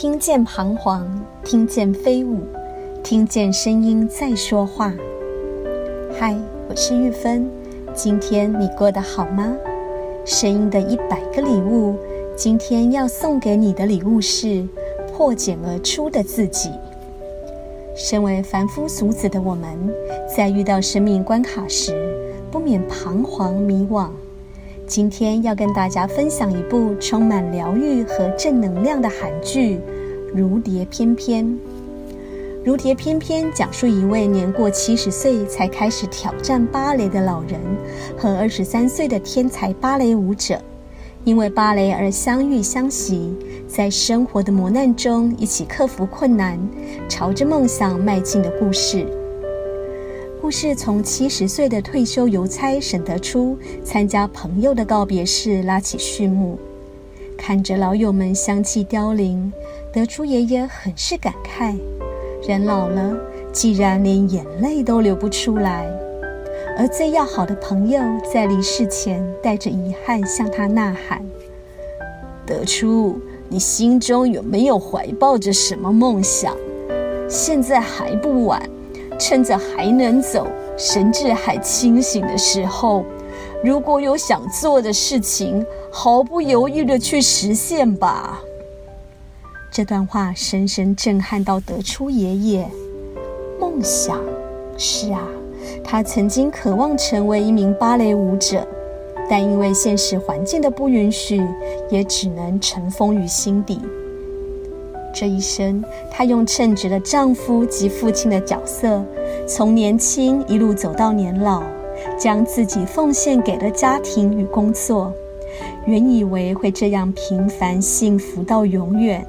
听见彷徨，听见飞舞，听见声音在说话。嗨，我是玉芬，今天你过得好吗？声音的一百个礼物，今天要送给你的礼物是破茧而出的自己。身为凡夫俗子的我们，在遇到生命关卡时，不免彷徨迷惘。今天要跟大家分享一部充满疗愈和正能量的韩剧《如蝶翩翩》。《如蝶翩翩》讲述一位年过七十岁才开始挑战芭蕾的老人和二十三岁的天才芭蕾舞者，因为芭蕾而相遇相惜，在生活的磨难中一起克服困难，朝着梦想迈进的故事。故事从七十岁的退休邮差沈德初参加朋友的告别式拉起序幕，看着老友们相继凋零，德初爷爷很是感慨：人老了，既然连眼泪都流不出来，而最要好的朋友在离世前带着遗憾向他呐喊：“德初，你心中有没有怀抱着什么梦想？现在还不晚。”趁着还能走、神智还清醒的时候，如果有想做的事情，毫不犹豫地去实现吧。这段话深深震撼到德初爷爷。梦想，是啊，他曾经渴望成为一名芭蕾舞者，但因为现实环境的不允许，也只能尘封于心底。这一生，她用称职的丈夫及父亲的角色，从年轻一路走到年老，将自己奉献给了家庭与工作。原以为会这样平凡幸福到永远，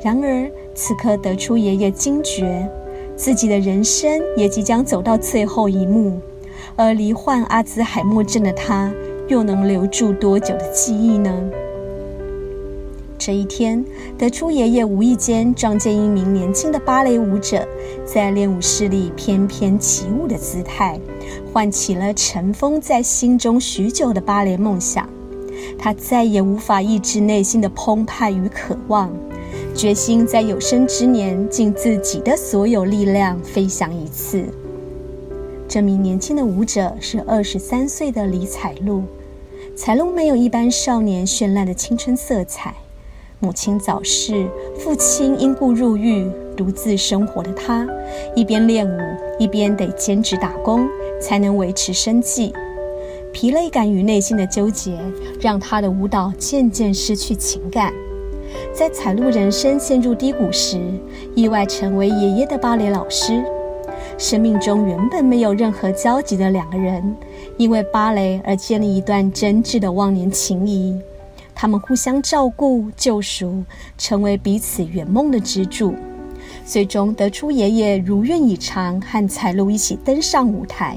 然而此刻得出爷爷惊觉，自己的人生也即将走到最后一幕，而罹患阿兹海默症的他，又能留住多久的记忆呢？这一天，德初爷爷无意间撞见一名年轻的芭蕾舞者，在练舞室里翩翩起舞的姿态，唤起了尘封在心中许久的芭蕾梦想。他再也无法抑制内心的澎湃与渴望，决心在有生之年尽自己的所有力量飞翔一次。这名年轻的舞者是二十三岁的李彩璐。彩璐没有一般少年绚烂的青春色彩。母亲早逝，父亲因故入狱，独自生活的她，一边练舞，一边得兼职打工，才能维持生计。疲累感与内心的纠结，让她的舞蹈渐渐失去情感。在彩璐人生陷入低谷时，意外成为爷爷的芭蕾老师。生命中原本没有任何交集的两个人，因为芭蕾而建立一段真挚的忘年情谊。他们互相照顾、救赎，成为彼此圆梦的支柱。最终，德初爷爷如愿以偿，和彩璐一起登上舞台，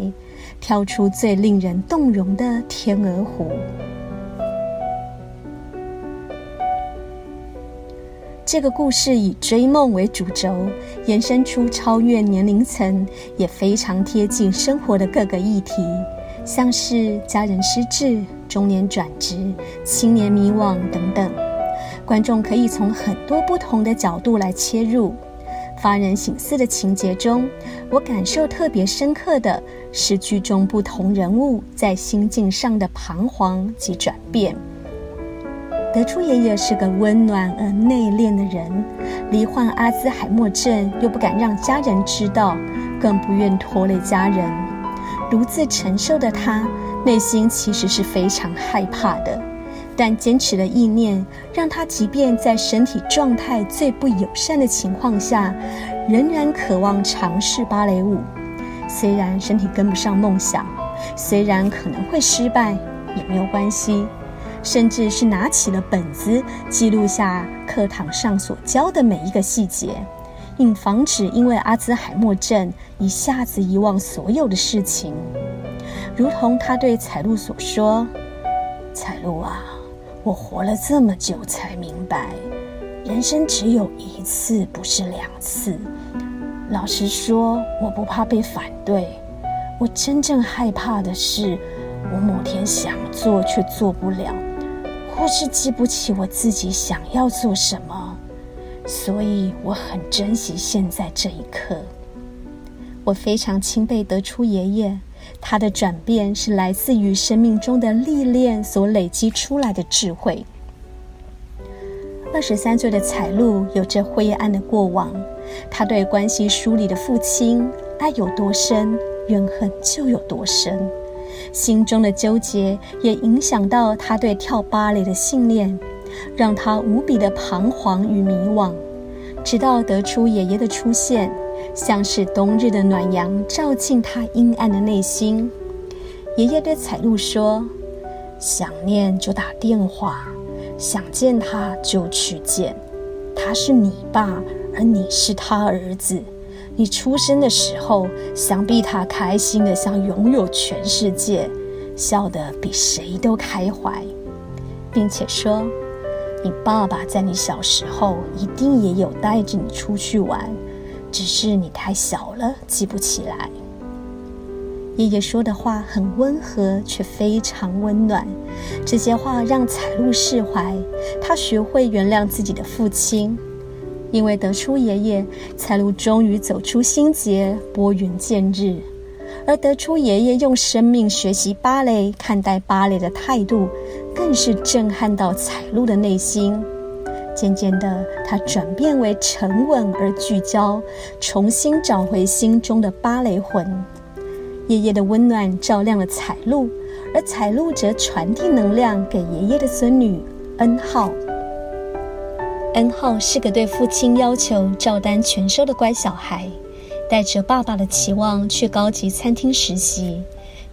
跳出最令人动容的《天鹅湖》。这个故事以追梦为主轴，延伸出超越年龄层，也非常贴近生活的各个议题。像是家人失智、中年转职、青年迷惘等等，观众可以从很多不同的角度来切入。发人省思的情节中，我感受特别深刻的是剧中不同人物在心境上的彷徨及转变。德初爷爷是个温暖而内敛的人，罹患阿兹海默症，又不敢让家人知道，更不愿拖累家人。独自承受的他，内心其实是非常害怕的，但坚持的意念让他即便在身体状态最不友善的情况下，仍然渴望尝试芭蕾舞。虽然身体跟不上梦想，虽然可能会失败，也没有关系，甚至是拿起了本子，记录下课堂上所教的每一个细节。以防止因为阿兹海默症一下子遗忘所有的事情，如同他对彩璐所说：“彩璐啊，我活了这么久才明白，人生只有一次，不是两次。老实说，我不怕被反对，我真正害怕的是，我某天想做却做不了，或是记不起我自己想要做什么。”所以我很珍惜现在这一刻。我非常钦佩德初爷爷，他的转变是来自于生命中的历练所累积出来的智慧。二十三岁的彩璐有着灰暗的过往，他对关系疏离的父亲爱有多深，怨恨就有多深。心中的纠结也影响到他对跳芭蕾的信念，让他无比的彷徨与迷惘。直到得出爷爷的出现，像是冬日的暖阳，照进他阴暗的内心。爷爷对彩璐说：“想念就打电话，想见他就去见。他是你爸，而你是他儿子。”你出生的时候，想必他开心的像拥有全世界，笑得比谁都开怀，并且说，你爸爸在你小时候一定也有带着你出去玩，只是你太小了，记不起来。爷爷说的话很温和，却非常温暖。这些话让彩璐释怀，她学会原谅自己的父亲。因为德初爷爷，彩璐终于走出心结，拨云见日。而德初爷爷用生命学习芭蕾，看待芭蕾的态度，更是震撼到彩璐的内心。渐渐的，他转变为沉稳而聚焦，重新找回心中的芭蕾魂。爷爷的温暖照亮了彩璐，而彩璐则传递能量给爷爷的孙女恩浩。恩浩是个对父亲要求照单全收的乖小孩，带着爸爸的期望去高级餐厅实习，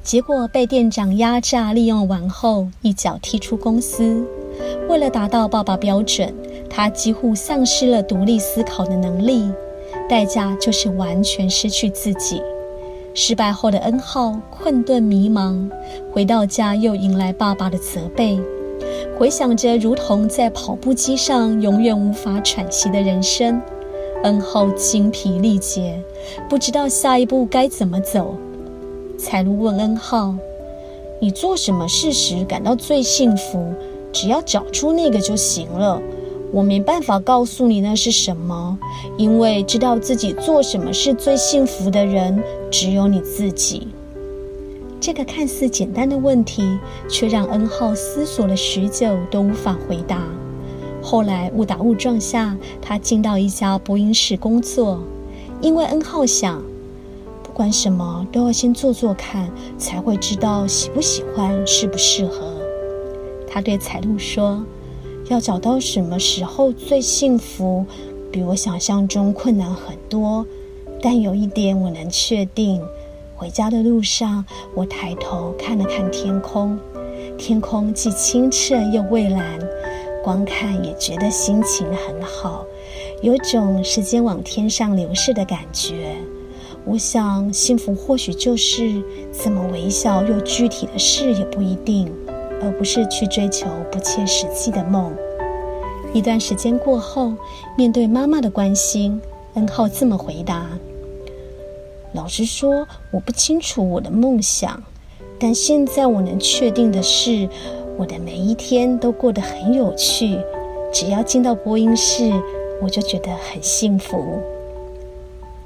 结果被店长压榨利用完后一脚踢出公司。为了达到爸爸标准，他几乎丧失了独立思考的能力，代价就是完全失去自己。失败后的恩浩困顿迷茫，回到家又迎来爸爸的责备。回想着如同在跑步机上永远无法喘息的人生，恩浩精疲力竭，不知道下一步该怎么走。彩璐问恩浩：“你做什么事时感到最幸福？只要找出那个就行了。我没办法告诉你那是什么，因为知道自己做什么是最幸福的人，只有你自己。”这个看似简单的问题，却让恩浩思索了许久都无法回答。后来误打误撞下，他进到一家播音室工作，因为恩浩想，不管什么都要先做做看，才会知道喜不喜欢、适不适合。他对彩璐说：“要找到什么时候最幸福，比我想象中困难很多，但有一点我能确定。”回家的路上，我抬头看了看天空，天空既清澈又蔚蓝，光看也觉得心情很好，有种时间往天上流逝的感觉。我想，幸福或许就是这么微小又具体的事也不一定，而不是去追求不切实际的梦。一段时间过后，面对妈妈的关心，恩浩这么回答。老实说，我不清楚我的梦想，但现在我能确定的是，我的每一天都过得很有趣。只要进到播音室，我就觉得很幸福。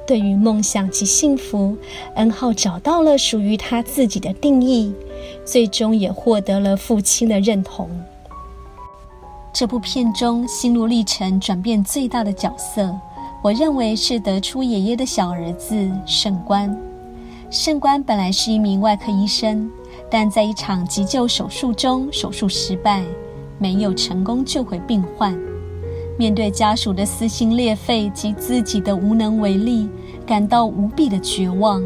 对于梦想及幸福，恩浩找到了属于他自己的定义，最终也获得了父亲的认同。这部片中心路历程转变最大的角色。我认为是德初爷爷的小儿子胜官。胜官本来是一名外科医生，但在一场急救手术中，手术失败，没有成功救回病患。面对家属的撕心裂肺及自己的无能为力，感到无比的绝望。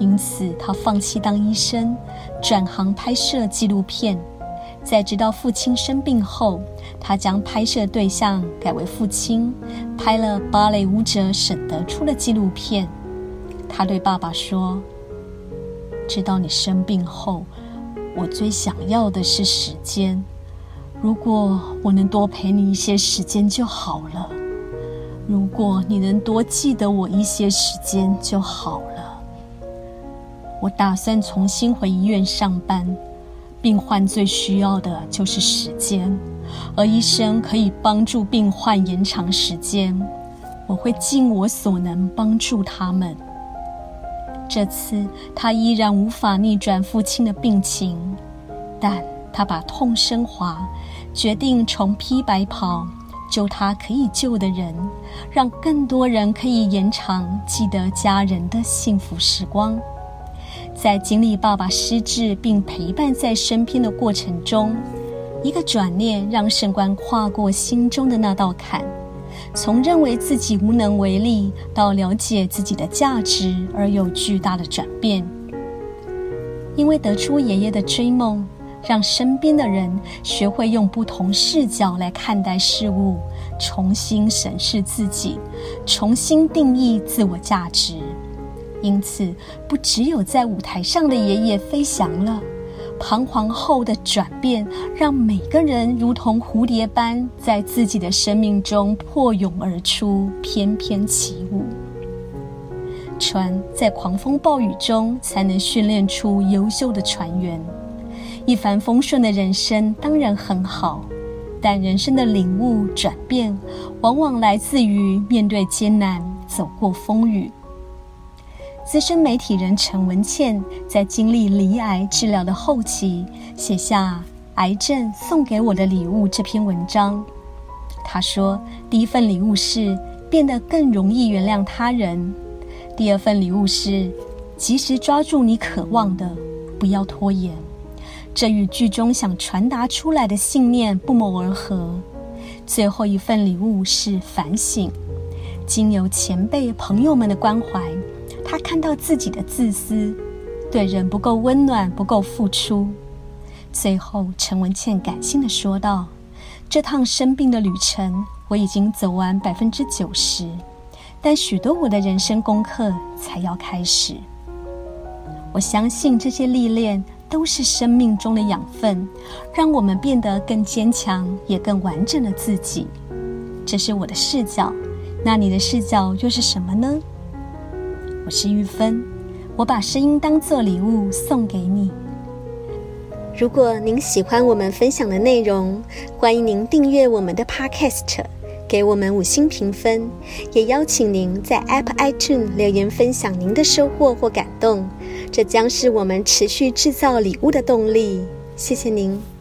因此，他放弃当医生，转行拍摄纪录片。在知道父亲生病后，他将拍摄对象改为父亲，拍了芭蕾舞者沈德初的纪录片。他对爸爸说：“知道你生病后，我最想要的是时间。如果我能多陪你一些时间就好了。如果你能多记得我一些时间就好了。我打算重新回医院上班。”病患最需要的就是时间，而医生可以帮助病患延长时间，我会尽我所能帮助他们。这次他依然无法逆转父亲的病情，但他把痛升华，决定重披白袍，救他可以救的人，让更多人可以延长记得家人的幸福时光。在经历爸爸失智并陪伴在身边的过程中，一个转念让胜官跨过心中的那道坎，从认为自己无能为力到了解自己的价值而有巨大的转变。因为得出爷爷的追梦，让身边的人学会用不同视角来看待事物，重新审视自己，重新定义自我价值。因此，不只有在舞台上的爷爷飞翔了，彷徨后的转变，让每个人如同蝴蝶般在自己的生命中破蛹而出，翩翩起舞。船在狂风暴雨中才能训练出优秀的船员。一帆风顺的人生当然很好，但人生的领悟转变，往往来自于面对艰难，走过风雨。资深媒体人陈文茜在经历罹癌治疗的后期，写下《癌症送给我的礼物》这篇文章。她说：“第一份礼物是变得更容易原谅他人；第二份礼物是及时抓住你渴望的，不要拖延。”这与剧中想传达出来的信念不谋而合。最后一份礼物是反省，经由前辈朋友们的关怀。他看到自己的自私，对人不够温暖，不够付出。最后，陈文茜感性的说道：“这趟生病的旅程，我已经走完百分之九十，但许多我的人生功课才要开始。我相信这些历练都是生命中的养分，让我们变得更坚强，也更完整的自己。这是我的视角，那你的视角又是什么呢？”我是玉芬，我把声音当作礼物送给你。如果您喜欢我们分享的内容，欢迎您订阅我们的 Podcast，给我们五星评分，也邀请您在 App iTunes 留言分享您的收获或感动，这将是我们持续制造礼物的动力。谢谢您。